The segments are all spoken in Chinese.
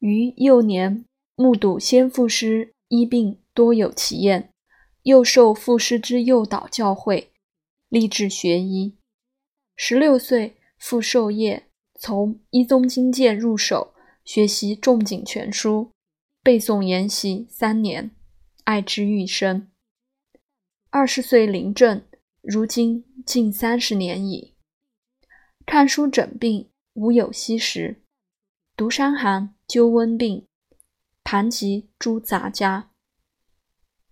于幼年目睹先父师医病多有奇验，又受父师之诱导教诲，立志学医。十六岁复授业，从《一宗经鉴》入手，学习仲景全书，背诵研习三年，爱之愈深。二十岁临政，如今近三十年矣。看书诊病，无有息时。读伤寒，灸温病，盘及诸杂家。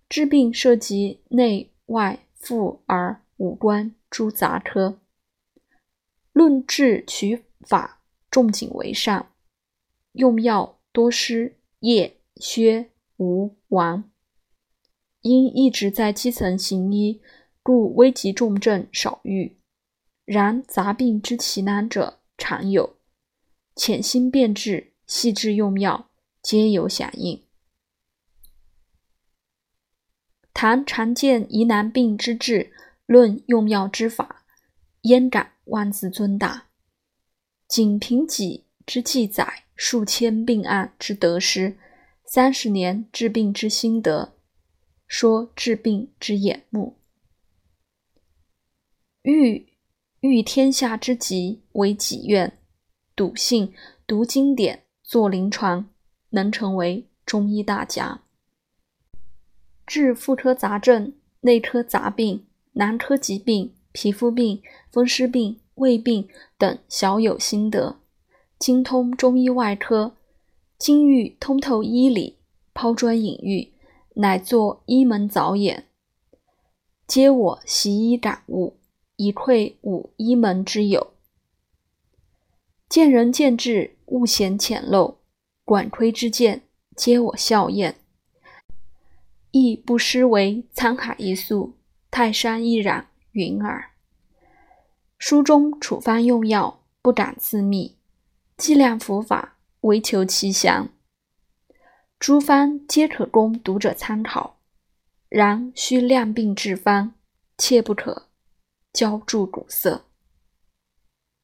治病涉及内外妇儿五官诸杂科。论治取法，重景为上。用药多施叶、薛、吴、王。因一直在基层行医，故危急重症少遇。然杂病之奇难者常有，潜心辨治，细致用药，皆有响应。谈常见疑难病之治，论用药之法，焉敢？妄自尊大，仅凭己之记载，数千病案之得失，三十年治病之心得，说治病之眼目。欲欲天下之急为己愿，笃信读经典，做临床，能成为中医大家。治妇科杂症、内科杂病、男科疾病。皮肤病、风湿病、胃病等小有心得，精通中医外科，精于通透医理，抛砖引玉，乃作医门早眼，皆我习医感悟，以愧吾医门之友。见仁见智，勿嫌浅陋，管窥之见，皆我笑验，亦不失为沧海一粟，泰山一壤。云耳。书中处方用药，不敢自秘；剂量服法，唯求其详。诸方皆可供读者参考，然需量病治方，切不可浇注堵塞。